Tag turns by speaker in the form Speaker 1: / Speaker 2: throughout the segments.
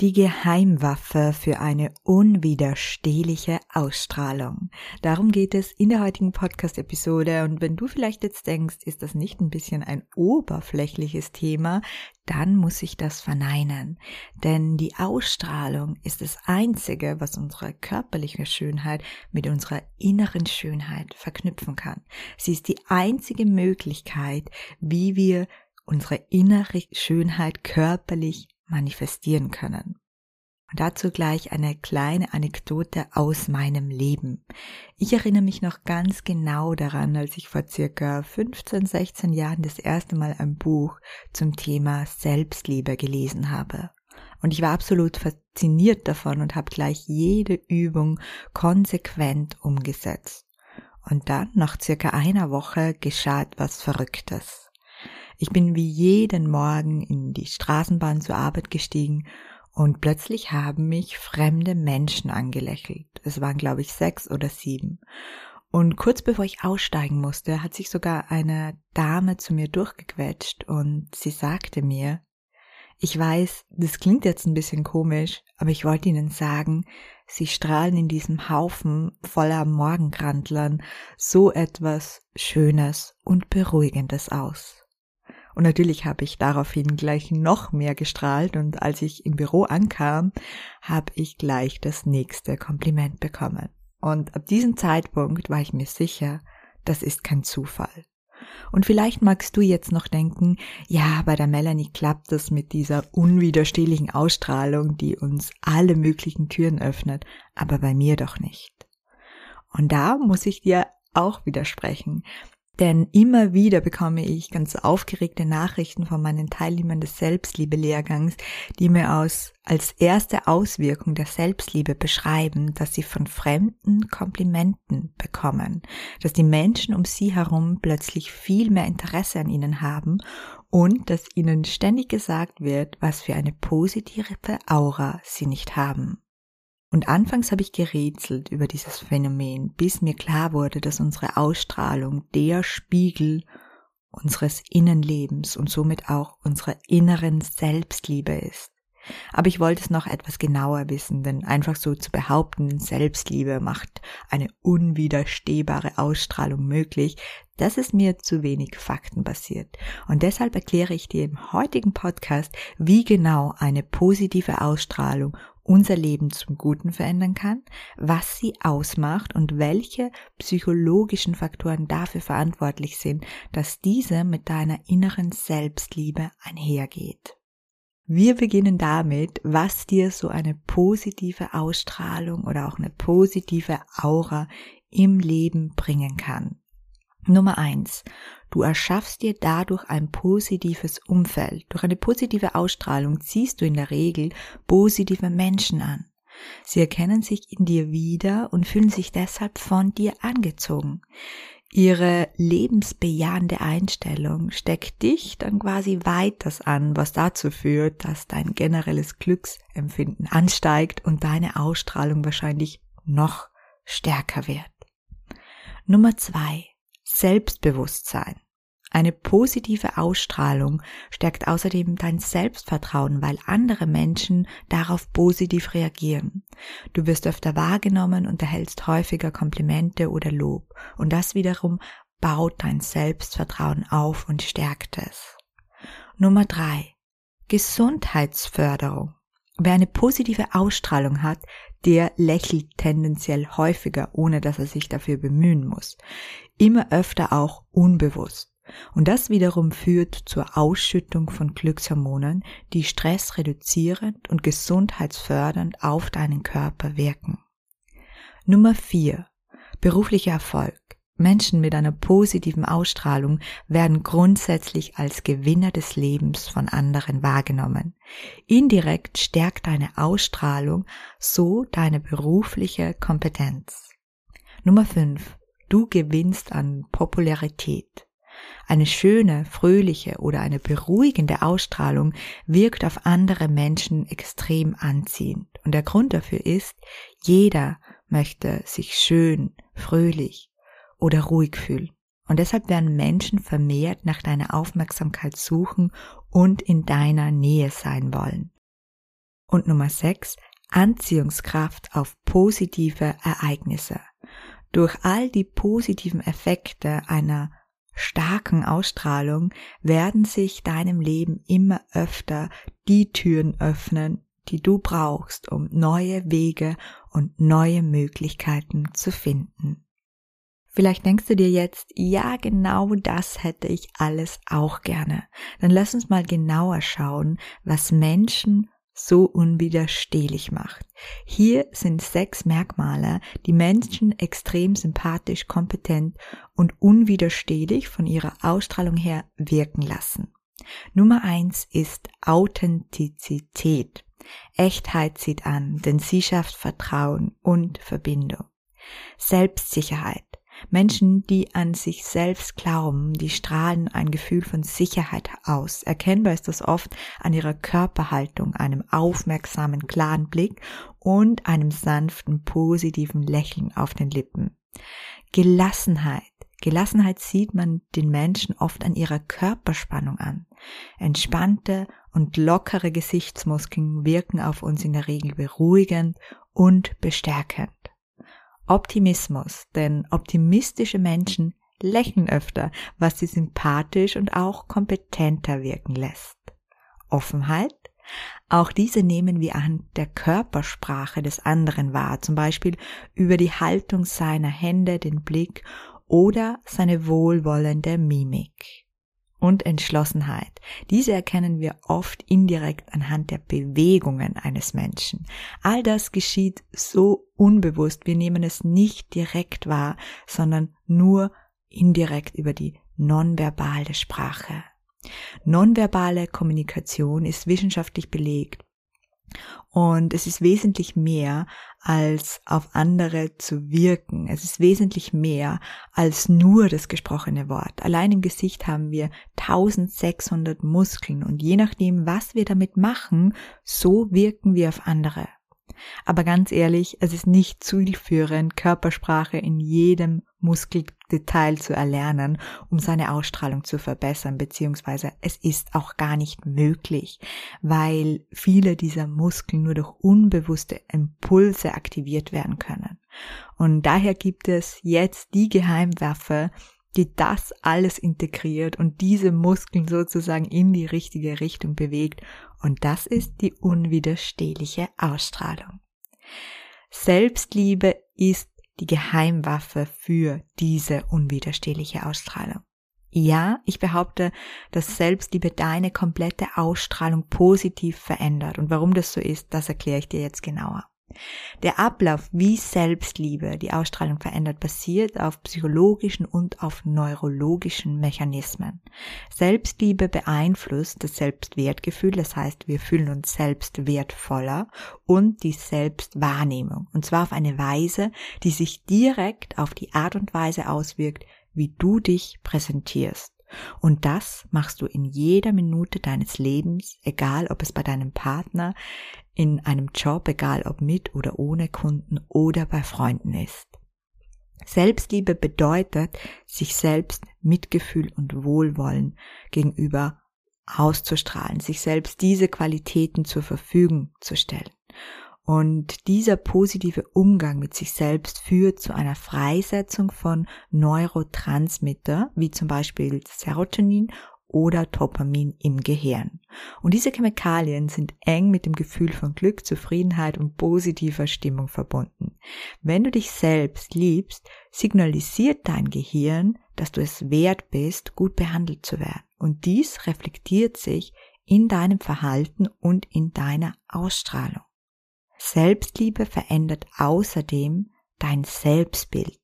Speaker 1: Die Geheimwaffe für eine unwiderstehliche Ausstrahlung. Darum geht es in der heutigen Podcast-Episode. Und wenn du vielleicht jetzt denkst, ist das nicht ein bisschen ein oberflächliches Thema, dann muss ich das verneinen. Denn die Ausstrahlung ist das Einzige, was unsere körperliche Schönheit mit unserer inneren Schönheit verknüpfen kann. Sie ist die einzige Möglichkeit, wie wir unsere innere Schönheit körperlich manifestieren können. Und dazu gleich eine kleine Anekdote aus meinem Leben. Ich erinnere mich noch ganz genau daran, als ich vor circa 15, 16 Jahren das erste Mal ein Buch zum Thema Selbstliebe gelesen habe. Und ich war absolut fasziniert davon und habe gleich jede Übung konsequent umgesetzt. Und dann, nach circa einer Woche, geschah etwas Verrücktes. Ich bin wie jeden Morgen in die Straßenbahn zur Arbeit gestiegen und plötzlich haben mich fremde Menschen angelächelt. Es waren, glaube ich, sechs oder sieben. Und kurz bevor ich aussteigen musste, hat sich sogar eine Dame zu mir durchgequetscht und sie sagte mir, ich weiß, das klingt jetzt ein bisschen komisch, aber ich wollte Ihnen sagen, Sie strahlen in diesem Haufen voller Morgengrandlern so etwas Schönes und Beruhigendes aus. Und natürlich habe ich daraufhin gleich noch mehr gestrahlt und als ich im Büro ankam, habe ich gleich das nächste Kompliment bekommen. Und ab diesem Zeitpunkt war ich mir sicher, das ist kein Zufall. Und vielleicht magst du jetzt noch denken, ja, bei der Melanie klappt das mit dieser unwiderstehlichen Ausstrahlung, die uns alle möglichen Türen öffnet, aber bei mir doch nicht. Und da muss ich dir auch widersprechen, denn immer wieder bekomme ich ganz aufgeregte Nachrichten von meinen Teilnehmern des Selbstliebe-Lehrgangs, die mir aus, als erste Auswirkung der Selbstliebe beschreiben, dass sie von Fremden Komplimenten bekommen, dass die Menschen um sie herum plötzlich viel mehr Interesse an ihnen haben und dass ihnen ständig gesagt wird, was für eine positive Aura sie nicht haben. Und anfangs habe ich gerätselt über dieses Phänomen, bis mir klar wurde, dass unsere Ausstrahlung der Spiegel unseres Innenlebens und somit auch unserer inneren Selbstliebe ist. Aber ich wollte es noch etwas genauer wissen, denn einfach so zu behaupten, Selbstliebe macht eine unwiderstehbare Ausstrahlung möglich, das ist mir zu wenig faktenbasiert. Und deshalb erkläre ich dir im heutigen Podcast, wie genau eine positive Ausstrahlung unser Leben zum Guten verändern kann, was sie ausmacht und welche psychologischen Faktoren dafür verantwortlich sind, dass diese mit deiner inneren Selbstliebe einhergeht. Wir beginnen damit, was dir so eine positive Ausstrahlung oder auch eine positive Aura im Leben bringen kann. Nummer eins: Du erschaffst dir dadurch ein positives Umfeld. Durch eine positive Ausstrahlung ziehst du in der Regel positive Menschen an. Sie erkennen sich in dir wieder und fühlen sich deshalb von dir angezogen. Ihre lebensbejahende Einstellung steckt dich dann quasi weiters an, was dazu führt, dass dein generelles Glücksempfinden ansteigt und deine Ausstrahlung wahrscheinlich noch stärker wird. Nummer zwei. Selbstbewusstsein. Eine positive Ausstrahlung stärkt außerdem dein Selbstvertrauen, weil andere Menschen darauf positiv reagieren. Du wirst öfter wahrgenommen und erhältst häufiger Komplimente oder Lob. Und das wiederum baut dein Selbstvertrauen auf und stärkt es. Nummer drei: Gesundheitsförderung. Wer eine positive Ausstrahlung hat, der lächelt tendenziell häufiger, ohne dass er sich dafür bemühen muss. Immer öfter auch unbewusst. Und das wiederum führt zur Ausschüttung von Glückshormonen, die Stress reduzierend und gesundheitsfördernd auf deinen Körper wirken. Nummer vier: Beruflicher Erfolg. Menschen mit einer positiven Ausstrahlung werden grundsätzlich als Gewinner des Lebens von anderen wahrgenommen. Indirekt stärkt deine Ausstrahlung so deine berufliche Kompetenz. Nummer 5. Du gewinnst an Popularität. Eine schöne, fröhliche oder eine beruhigende Ausstrahlung wirkt auf andere Menschen extrem anziehend. Und der Grund dafür ist, jeder möchte sich schön, fröhlich oder ruhig fühlen. Und deshalb werden Menschen vermehrt nach deiner Aufmerksamkeit suchen und in deiner Nähe sein wollen. Und Nummer 6, Anziehungskraft auf positive Ereignisse. Durch all die positiven Effekte einer starken Ausstrahlung werden sich deinem Leben immer öfter die Türen öffnen, die du brauchst, um neue Wege und neue Möglichkeiten zu finden. Vielleicht denkst du dir jetzt, ja, genau das hätte ich alles auch gerne. Dann lass uns mal genauer schauen, was Menschen so unwiderstehlich macht. Hier sind sechs Merkmale, die Menschen extrem sympathisch, kompetent und unwiderstehlich von ihrer Ausstrahlung her wirken lassen. Nummer eins ist Authentizität. Echtheit zieht an, denn sie schafft Vertrauen und Verbindung. Selbstsicherheit. Menschen, die an sich selbst glauben, die strahlen ein Gefühl von Sicherheit aus. Erkennbar ist das oft an ihrer Körperhaltung, einem aufmerksamen, klaren Blick und einem sanften, positiven Lächeln auf den Lippen. Gelassenheit. Gelassenheit sieht man den Menschen oft an ihrer Körperspannung an. Entspannte und lockere Gesichtsmuskeln wirken auf uns in der Regel beruhigend und bestärkend. Optimismus, denn optimistische Menschen lächeln öfter, was sie sympathisch und auch kompetenter wirken lässt. Offenheit, auch diese nehmen wir an der Körpersprache des anderen wahr, zum Beispiel über die Haltung seiner Hände, den Blick oder seine wohlwollende Mimik und Entschlossenheit. Diese erkennen wir oft indirekt anhand der Bewegungen eines Menschen. All das geschieht so unbewusst, wir nehmen es nicht direkt wahr, sondern nur indirekt über die nonverbale Sprache. Nonverbale Kommunikation ist wissenschaftlich belegt und es ist wesentlich mehr als auf andere zu wirken. Es ist wesentlich mehr als nur das gesprochene Wort. Allein im Gesicht haben wir 1600 Muskeln und je nachdem, was wir damit machen, so wirken wir auf andere. Aber ganz ehrlich, es ist nicht zielführend, Körpersprache in jedem Muskeldetail zu erlernen, um seine Ausstrahlung zu verbessern, beziehungsweise es ist auch gar nicht möglich, weil viele dieser Muskeln nur durch unbewusste Impulse aktiviert werden können. Und daher gibt es jetzt die Geheimwaffe, die das alles integriert und diese Muskeln sozusagen in die richtige Richtung bewegt. Und das ist die unwiderstehliche Ausstrahlung. Selbstliebe ist die Geheimwaffe für diese unwiderstehliche Ausstrahlung. Ja, ich behaupte, dass Selbstliebe deine komplette Ausstrahlung positiv verändert. Und warum das so ist, das erkläre ich dir jetzt genauer. Der Ablauf, wie Selbstliebe die Ausstrahlung verändert, basiert auf psychologischen und auf neurologischen Mechanismen. Selbstliebe beeinflusst das Selbstwertgefühl, das heißt, wir fühlen uns selbst wertvoller und die Selbstwahrnehmung. Und zwar auf eine Weise, die sich direkt auf die Art und Weise auswirkt, wie du dich präsentierst. Und das machst du in jeder Minute deines Lebens, egal ob es bei deinem Partner, in einem Job, egal ob mit oder ohne Kunden oder bei Freunden ist. Selbstliebe bedeutet, sich selbst Mitgefühl und Wohlwollen gegenüber auszustrahlen, sich selbst diese Qualitäten zur Verfügung zu stellen. Und dieser positive Umgang mit sich selbst führt zu einer Freisetzung von Neurotransmitter, wie zum Beispiel Serotonin oder Dopamin im Gehirn. Und diese Chemikalien sind eng mit dem Gefühl von Glück, Zufriedenheit und positiver Stimmung verbunden. Wenn du dich selbst liebst, signalisiert dein Gehirn, dass du es wert bist, gut behandelt zu werden. Und dies reflektiert sich in deinem Verhalten und in deiner Ausstrahlung. Selbstliebe verändert außerdem dein Selbstbild.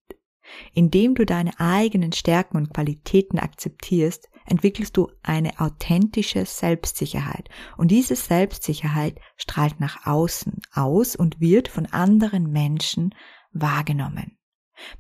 Speaker 1: Indem du deine eigenen Stärken und Qualitäten akzeptierst, entwickelst du eine authentische Selbstsicherheit. Und diese Selbstsicherheit strahlt nach außen aus und wird von anderen Menschen wahrgenommen.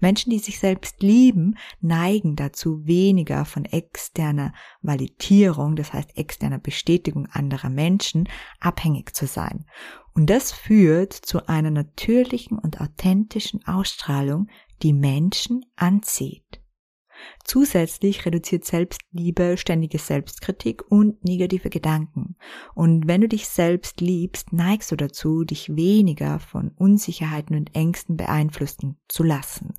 Speaker 1: Menschen, die sich selbst lieben, neigen dazu, weniger von externer Validierung, das heißt externer Bestätigung anderer Menschen, abhängig zu sein. Und das führt zu einer natürlichen und authentischen Ausstrahlung, die Menschen anzieht. Zusätzlich reduziert Selbstliebe ständige Selbstkritik und negative Gedanken. Und wenn du dich selbst liebst, neigst du dazu, dich weniger von Unsicherheiten und Ängsten beeinflussen zu lassen.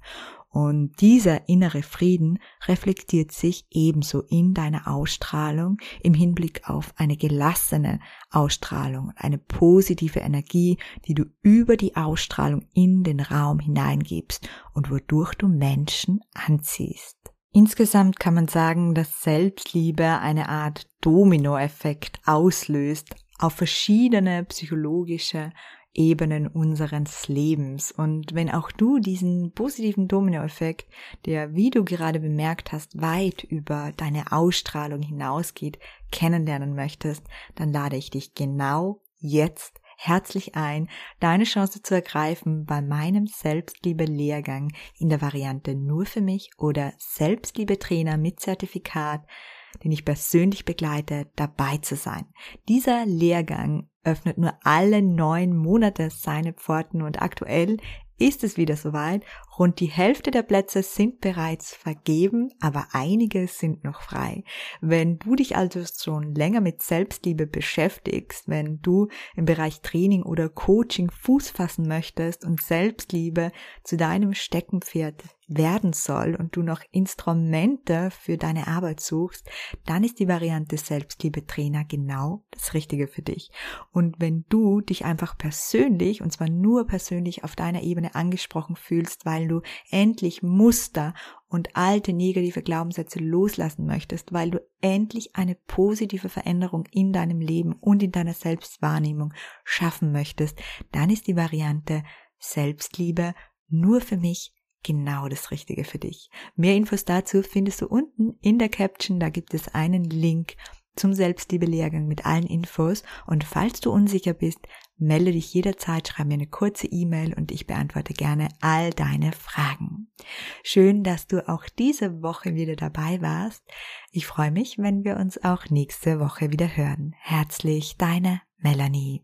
Speaker 1: Und dieser innere Frieden reflektiert sich ebenso in deiner Ausstrahlung im Hinblick auf eine gelassene Ausstrahlung, eine positive Energie, die du über die Ausstrahlung in den Raum hineingibst und wodurch du Menschen anziehst. Insgesamt kann man sagen, dass Selbstliebe eine Art Dominoeffekt auslöst auf verschiedene psychologische Ebenen unseres Lebens. Und wenn auch du diesen positiven Dominoeffekt, der, wie du gerade bemerkt hast, weit über deine Ausstrahlung hinausgeht, kennenlernen möchtest, dann lade ich dich genau jetzt herzlich ein, deine Chance zu ergreifen bei meinem Selbstliebe-Lehrgang in der Variante nur für mich oder Selbstliebe-Trainer mit Zertifikat, den ich persönlich begleite, dabei zu sein. Dieser Lehrgang öffnet nur alle neun Monate seine Pforten und aktuell ist es wieder soweit. Rund die Hälfte der Plätze sind bereits vergeben, aber einige sind noch frei. Wenn du dich also schon länger mit Selbstliebe beschäftigst, wenn du im Bereich Training oder Coaching Fuß fassen möchtest und Selbstliebe zu deinem Steckenpferd werden soll und du noch Instrumente für deine Arbeit suchst, dann ist die Variante Selbstliebe Trainer genau das Richtige für dich. Und wenn du dich einfach persönlich, und zwar nur persönlich auf deiner Ebene angesprochen fühlst, weil du endlich Muster und alte negative Glaubenssätze loslassen möchtest, weil du endlich eine positive Veränderung in deinem Leben und in deiner Selbstwahrnehmung schaffen möchtest, dann ist die Variante Selbstliebe nur für mich genau das Richtige für dich. Mehr Infos dazu findest du unten in der Caption, da gibt es einen Link zum Selbstliebe-Lehrgang mit allen Infos und falls du unsicher bist, melde dich jederzeit, schreib mir eine kurze E-Mail und ich beantworte gerne all deine Fragen. Schön, dass du auch diese Woche wieder dabei warst. Ich freue mich, wenn wir uns auch nächste Woche wieder hören. Herzlich, deine Melanie.